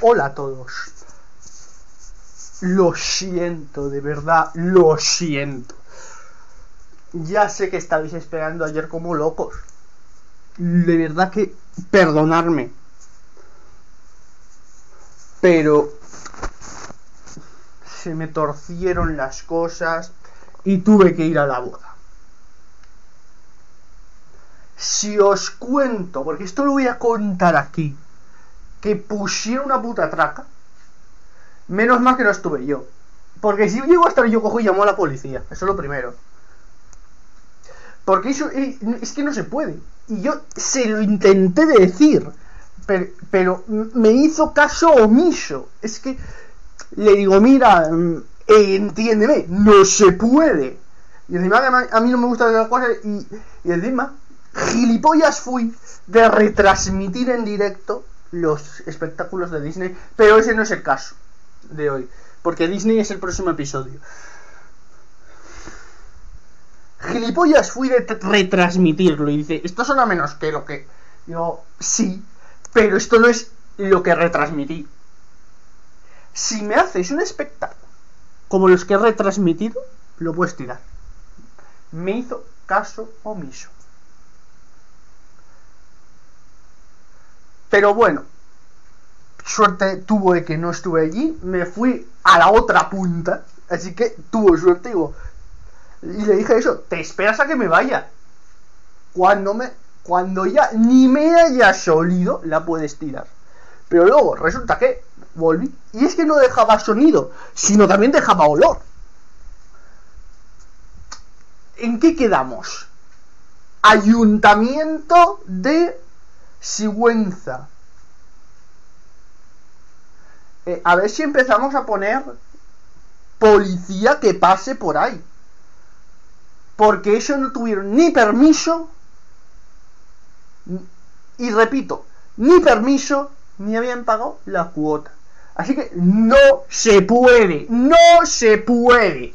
Hola a todos. Lo siento, de verdad, lo siento. Ya sé que estabais esperando ayer como locos. De verdad que perdonarme. Pero se me torcieron las cosas y tuve que ir a la boda. Si os cuento, porque esto lo voy a contar aquí, que pusieron una puta traca, menos mal que no estuve yo. Porque si llego a estar yo, cojo y llamo a la policía. Eso es lo primero. Porque eso eh, es que no se puede. Y yo se lo intenté decir. Pero, pero me hizo caso omiso. Es que le digo, mira, mm, entiéndeme, no se puede. Y encima a mí no me gusta las cosas y, y encima gilipollas fui de retransmitir en directo los espectáculos de Disney, pero ese no es el caso de hoy, porque Disney es el próximo episodio. Gilipollas fui de retransmitirlo y dice, esto suena menos que lo que... Yo, sí, pero esto no es lo que retransmití. Si me haces un espectáculo como los que he retransmitido, lo puedes tirar. Me hizo caso omiso. Pero bueno, suerte tuvo de que no estuve allí. Me fui a la otra punta. Así que tuvo suerte, digo. Y le dije eso, te esperas a que me vaya. Cuando me. Cuando ya ni me hayas olido, la puedes tirar. Pero luego resulta que volví. Y es que no dejaba sonido, sino también dejaba olor. ¿En qué quedamos? Ayuntamiento de Sigüenza. Eh, a ver si empezamos a poner policía que pase por ahí. Porque ellos no tuvieron ni permiso. Y repito, ni permiso, ni habían pagado la cuota. Así que no se puede, no se puede.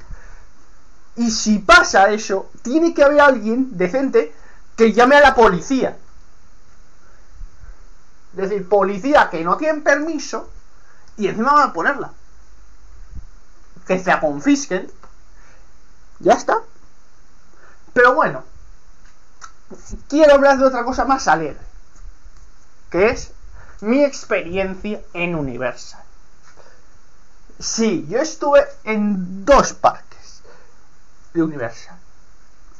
Y si pasa eso, tiene que haber alguien decente que llame a la policía. Es decir, policía que no tienen permiso y encima van a ponerla. Que se la confisquen. Ya está. Pero bueno, quiero hablar de otra cosa más alegre. Que es mi experiencia en Universal. Sí, yo estuve en dos parques de Universal.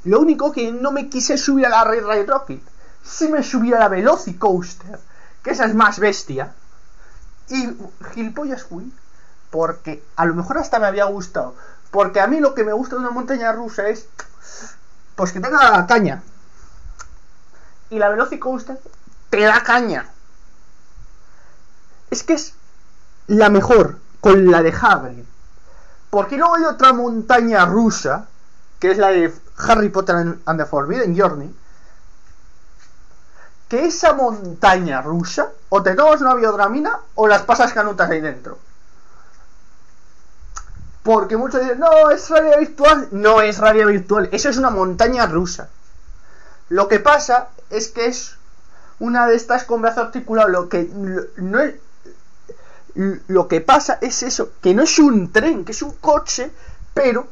Lo único que no me quise subir a la Red Ride Rocket. Sí me subí a la Velocicoaster que esa es más bestia. Y gilipollas fui, porque a lo mejor hasta me había gustado. Porque a mí lo que me gusta de una montaña rusa es, pues que tenga caña. Y la Velocicoaster te da caña. Es que es la mejor con la de Hagrid. Porque luego hay otra montaña rusa, que es la de Harry Potter and the Forbidden Journey, que esa montaña rusa o te tomas una biodramina o las pasas canutas ahí dentro. Porque muchos dicen, no, es realidad virtual. No es realidad virtual, eso es una montaña rusa. Lo que pasa es que es una de estas con brazo articulado. Lo que no es, lo que pasa es eso, que no es un tren, que es un coche, pero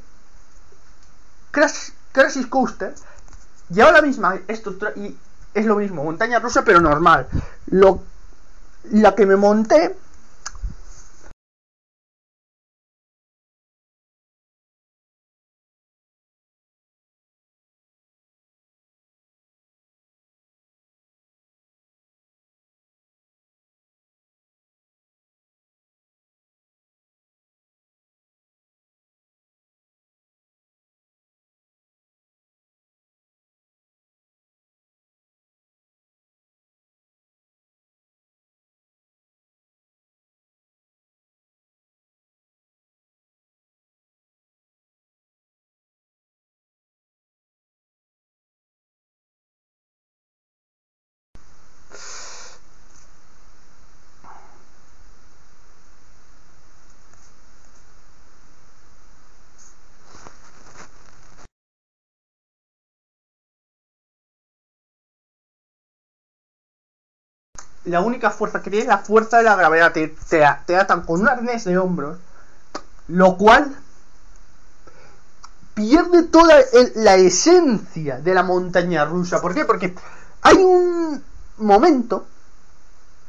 Crash, Crash Coaster lleva la misma estructura y es lo mismo, montaña rusa pero normal. Lo, la que me monté la única fuerza que tiene es la fuerza de la gravedad. Te, te, atan con un arnés de hombros, lo cual pierde toda la esencia de la montaña rusa. ¿Por qué? Porque hay un momento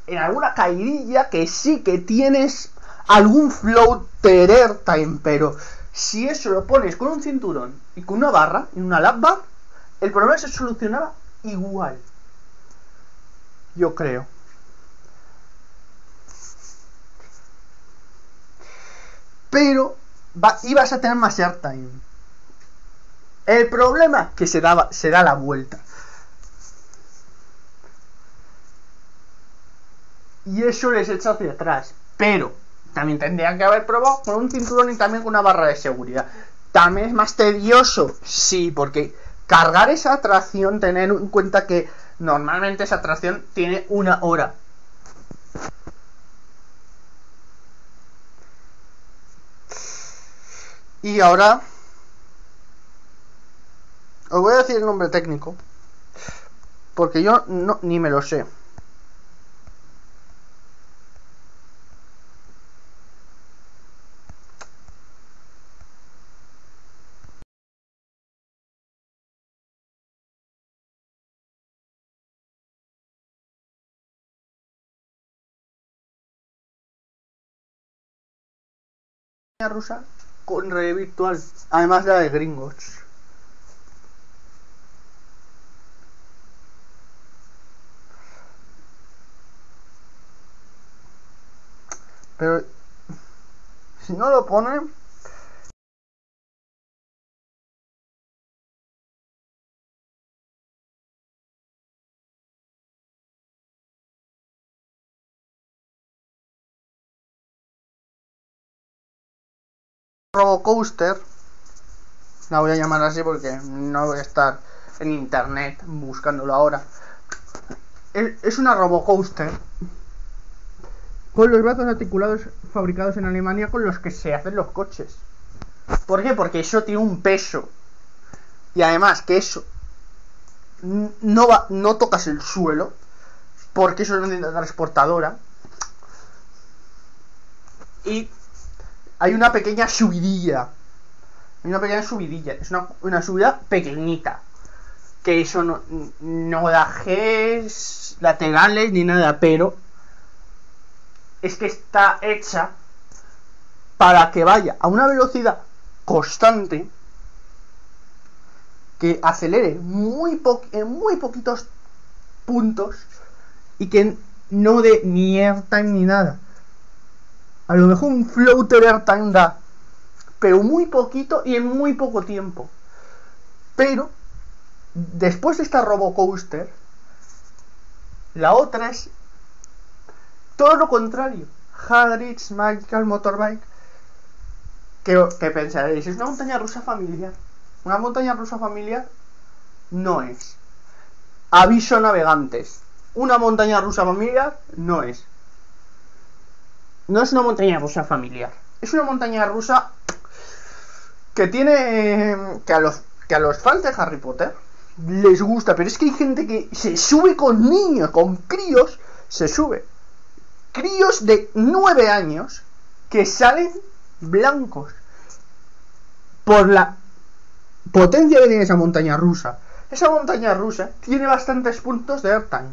en alguna caidilla que sí que tienes algún floater airtime, pero si eso lo pones con un cinturón y con una barra y una lap el problema se solucionaba igual. Yo creo. Pero ibas a tener más airtime. El problema que se daba se da la vuelta. Y eso les echa hacia atrás. Pero también tendrían que haber probado con un cinturón y también con una barra de seguridad. También es más tedioso, sí, porque cargar esa atracción, tener en cuenta que normalmente esa atracción tiene una hora. Y ahora os voy a decir el nombre técnico, porque yo no, ni me lo sé. rusa con red virtual, además de la de gringos. Pero si no lo ponen, Robocoaster, la voy a llamar así porque no voy a estar en internet buscándolo ahora. Es una Robocoaster con los brazos articulados fabricados en Alemania con los que se hacen los coches. ¿Por qué? Porque eso tiene un peso. Y además que eso no va, no tocas el suelo, porque eso es una transportadora. Y hay una pequeña subidilla. Hay una pequeña subidilla. Es una, subida pequeñita. Que eso no, no da Gs laterales ni nada, pero es que está hecha para que vaya a una velocidad constante que acelere muy po- en muy poquitos puntos y que no dé ni airtime ni nada. A lo mejor un floater airtime da, pero muy poquito y en muy poco tiempo. Pero después de esta Robocoaster, la otra es todo lo contrario. Hagrid's Magical Motorbike. Que, que pensaréis, es una montaña rusa familiar. Una montaña rusa familiar no es. Aviso navegantes. Una montaña rusa familiar no es. No es una montaña rusa familiar. Es una montaña rusa que tiene que a los que a los fans de Harry Potter les gusta, pero es que hay gente que se sube con niños, con críos, se sube. Críos de 9 años que salen blancos por la potencia que tiene esa montaña rusa. Esa montaña rusa tiene bastantes puntos de airtime.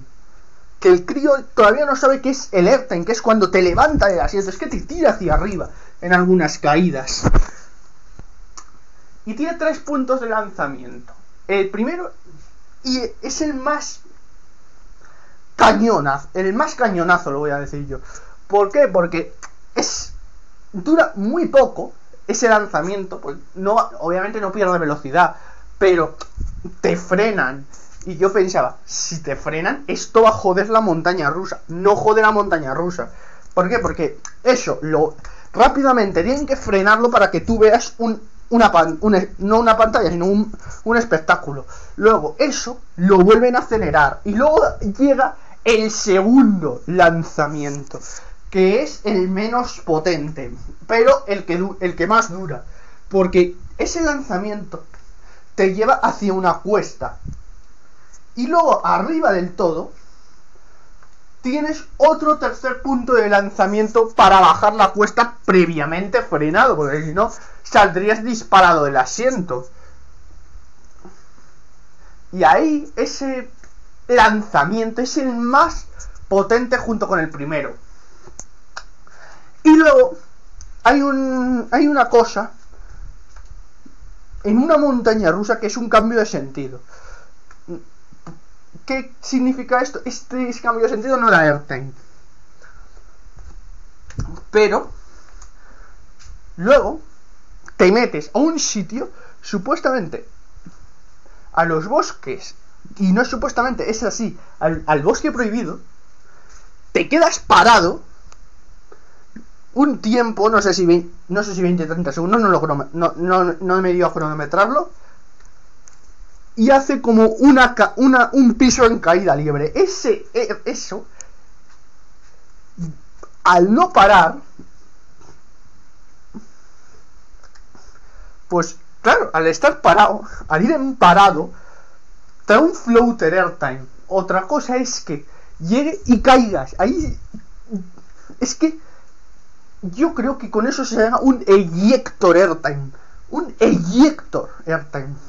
Que el crío todavía no sabe qué es el airtime, que es cuando te levanta del asiento, es que te tira hacia arriba en algunas caídas. Y tiene tres puntos de lanzamiento. El primero, y es el más cañonazo, el más cañonazo lo voy a decir yo. ¿Por qué? Porque es dura muy poco ese lanzamiento, pues no obviamente no pierde velocidad, pero te frenan. Y yo pensaba, si te frenan, esto va a joder la montaña rusa, no jode la montaña rusa. ¿Por qué? Porque eso lo rápidamente tienen que frenarlo para que tú veas un una no una pantalla, sino un, un espectáculo. Luego, eso lo vuelven a acelerar. Y luego llega el segundo lanzamiento, que es el menos potente, pero el que, el que más dura. Porque ese lanzamiento te lleva hacia una cuesta. Y luego, arriba del todo, tienes otro tercer punto de lanzamiento para bajar la cuesta previamente frenado, porque si no saldrías disparado del asiento. Y ahí ese lanzamiento es el más potente junto con el primero. Y luego hay un hay una cosa en una montaña rusa que es un cambio de sentido. ¿Qué significa esto? Este cambio de sentido no da airtime. Pero luego te metes a un sitio supuestamente a los bosques y no supuestamente es así al, bosque prohibido te quedas parado un tiempo, no sé si 20, no sé si 20 30 segundos, no, lo no, no, no he medido a cronometrarlo. Y hace como una, una, un piso en caída libre. Ese, e, eso, al no parar, pues claro, al estar parado, al ir en parado, trae un floater airtime. Otra cosa es que llegue y caigas. Ahí es que yo creo que con eso se llama un eyector airtime. Un eyector airtime.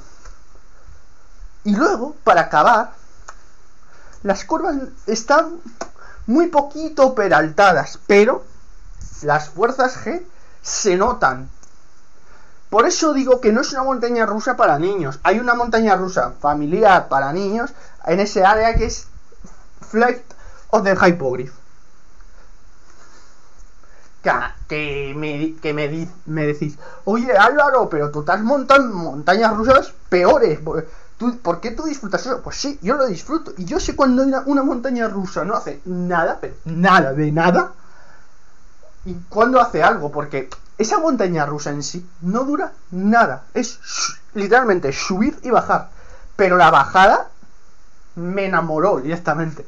Y luego, para acabar, las curvas están muy poquito peraltadas, pero las fuerzas G se notan. Por eso digo que no es una montaña rusa para niños. Hay una montaña rusa familiar para niños en ese área que es Flight of the Hypogriff que, me, que me, me, decís, oye Álvaro, pero tú estás montando montañas rusas peores. ¿Tú, ¿Por qué tú disfrutas eso? Pues sí, yo lo disfruto. Y yo sé cuando una, una montaña rusa no hace nada, pero nada de nada. Y cuando hace algo, porque esa montaña rusa en sí no dura nada. Es literalmente subir y bajar. Pero la bajada me enamoró directamente.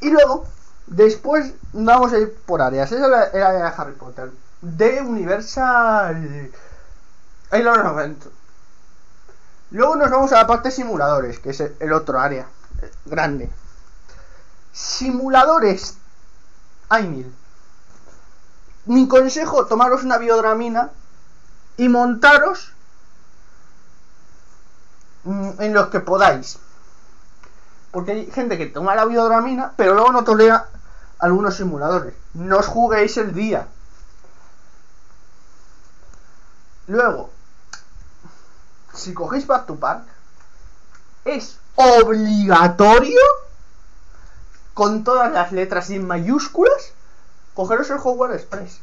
Y luego Después vamos a ir por áreas. Esa área de Harry Potter. De Universal. Ahí lo Luego nos vamos a la parte de simuladores, que es el otro área grande. Simuladores. Hay mil. Mi consejo, tomaros una biodramina y montaros mm, en los que podáis. Porque hay gente que toma la biodramina, pero luego no tolera algunos simuladores. No os juguéis el día. Luego, si cogéis Back to Park, es obligatorio, con todas las letras y en mayúsculas, cogeros el Hogwarts Express.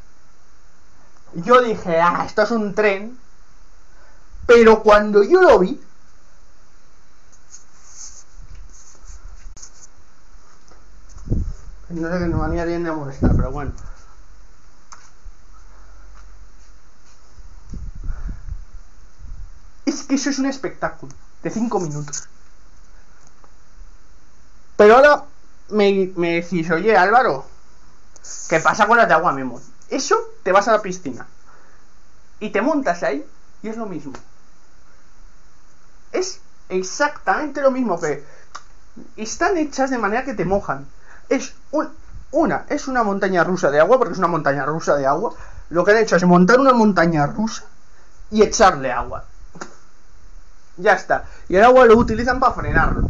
Yo dije, ah, esto es un tren. Pero cuando yo lo vi, No sé que no manía bien de molestar, pero bueno. Es que eso es un espectáculo de 5 minutos. Pero ahora me, decís, oye Álvaro, ¿qué pasa con las de agua mismo? Eso te vas a la piscina y te montas ahí y es lo mismo. Es exactamente lo mismo que están hechas de manera que te mojan es una, es una montaña rusa de agua, porque es una montaña rusa de agua. Lo que han hecho es montar una montaña rusa y echarle agua. Ya está. Y el agua lo utilizan para frenarlo.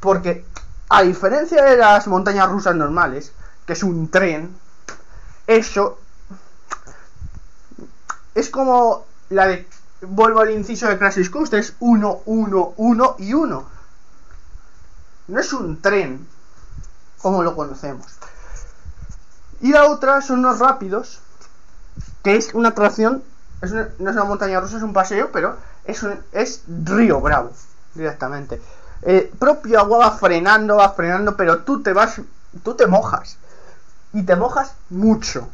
Porque, a diferencia de las montañas rusas normales, que es un tren, eso es como la de. Vuelvo al inciso de Crash Coaster, es 1, 1, 1 y 1 no es un tren como lo conocemos. Y la otra son los rápidos, que es una atracción, no es una montaña rusa, es un paseo, pero es, un, es Río Bravo, directamente. El propio agua va frenando, va frenando, pero tú te vas, tú te mojas. Y te mojas mucho.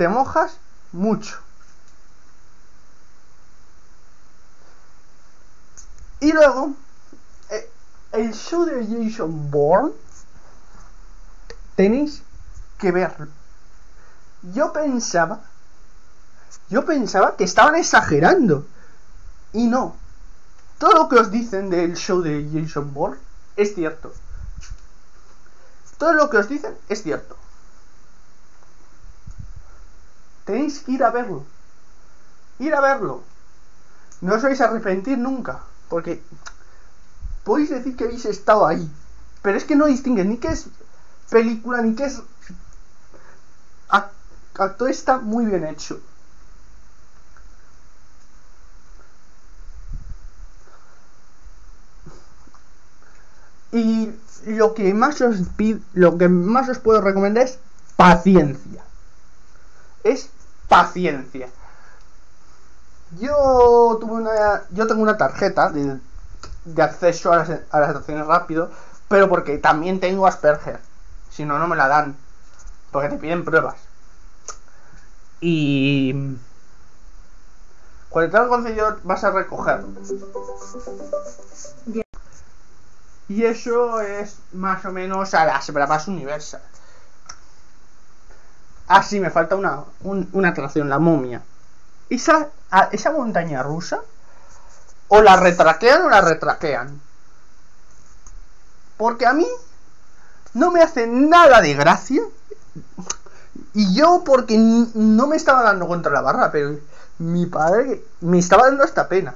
te mojas mucho. Y luego, eh, el show de Jason Bourne, tenéis que verlo. Yo pensaba Yo pensaba que estaban exagerando. Y no. Todo lo que os dicen del show de Jason Bourne es cierto. Todo lo que os dicen es cierto. Tenéis que ir a verlo. Ir a verlo. No os vais a arrepentir nunca. Porque podéis decir que habéis estado ahí. Pero es que no distingue ni que es película ni que es... Todo está muy bien hecho. Y lo que más os lo que más os puedo recomendar es paciencia. Es paciencia. Yo tuve una yo tengo una tarjeta de, acceso a las, a las rápido, pero porque también tengo Asperger. Si no no me la dan, porque te piden pruebas. Y cuando te concedido vas a recogerlo. Y eso es más o menos a las bravas universal. Ah, sí, me falta una, una atracción, la momia. Esa, esa montaña rusa, o la retraquean o la retraquean. Porque a mí no me hace nada de gracia. Y yo porque no me estaba dando contra la barra, pero mi padre me estaba dando esta pena.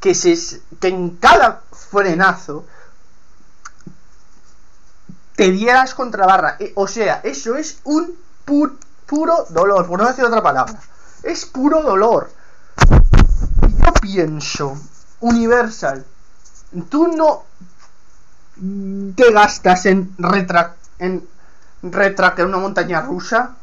Que, se, que en cada frenazo te dieras contra barra. E, o sea, eso es un puro dolor, por no decir otra palabra. Es puro dolor. Yo pienso, Universal, tú no te gastas en retra en una montaña rusa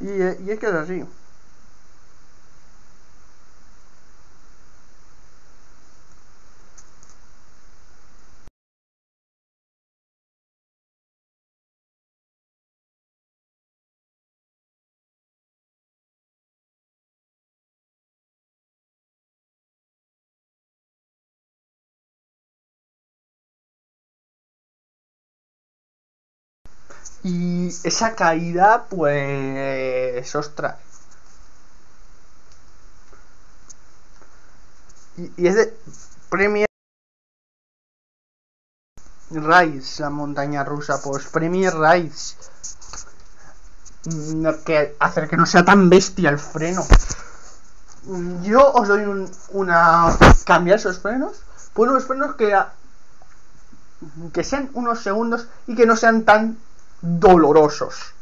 Y, y es que es así. Y esa caída, pues. Ostras. Y, es de Premier Rise, la montaña rusa, pues Premier Rise. Mm, que hacer que no sea tan bestia el freno. Yo os doy un, una. cambiar esos frenos por unos frenos que. que sean unos segundos y que no sean tan dolorosos.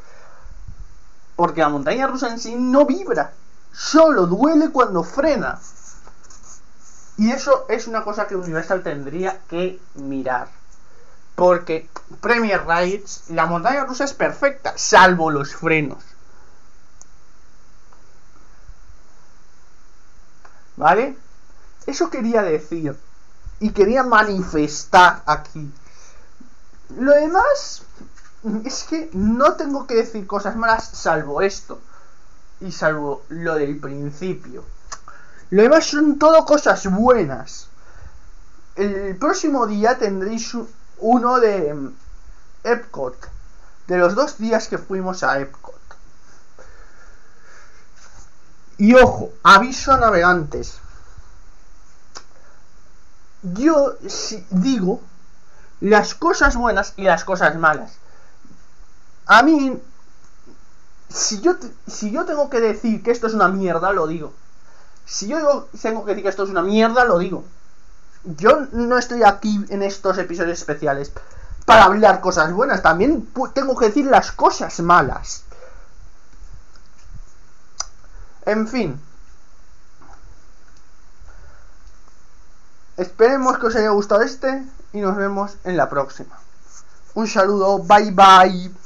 Porque la montaña rusa en sí no vibra, solo duele cuando frena. Y eso es una cosa que Universal tendría que mirar. Porque Premier Rides, la montaña rusa es perfecta, salvo los frenos. ¿Vale? Eso quería decir. Y quería manifestar aquí. Lo demás, es que no tengo que decir cosas malas salvo esto. Y salvo lo del principio. Lo demás son todo cosas buenas. El próximo día tendréis uno de mm, Epcot. De los dos días que fuimos a Epcot. Y ojo, aviso a navegantes. Yo digo las cosas buenas y las cosas malas a mí, si yo, si yo tengo que decir que esto es una mierda, lo digo. Si yo tengo que decir que esto es una mierda, lo digo. Yo no estoy aquí en estos episodios especiales para hablar cosas buenas, también tengo que decir las cosas malas. En fin. Esperemos que os haya gustado este y nos vemos en la próxima. Un saludo, bye bye.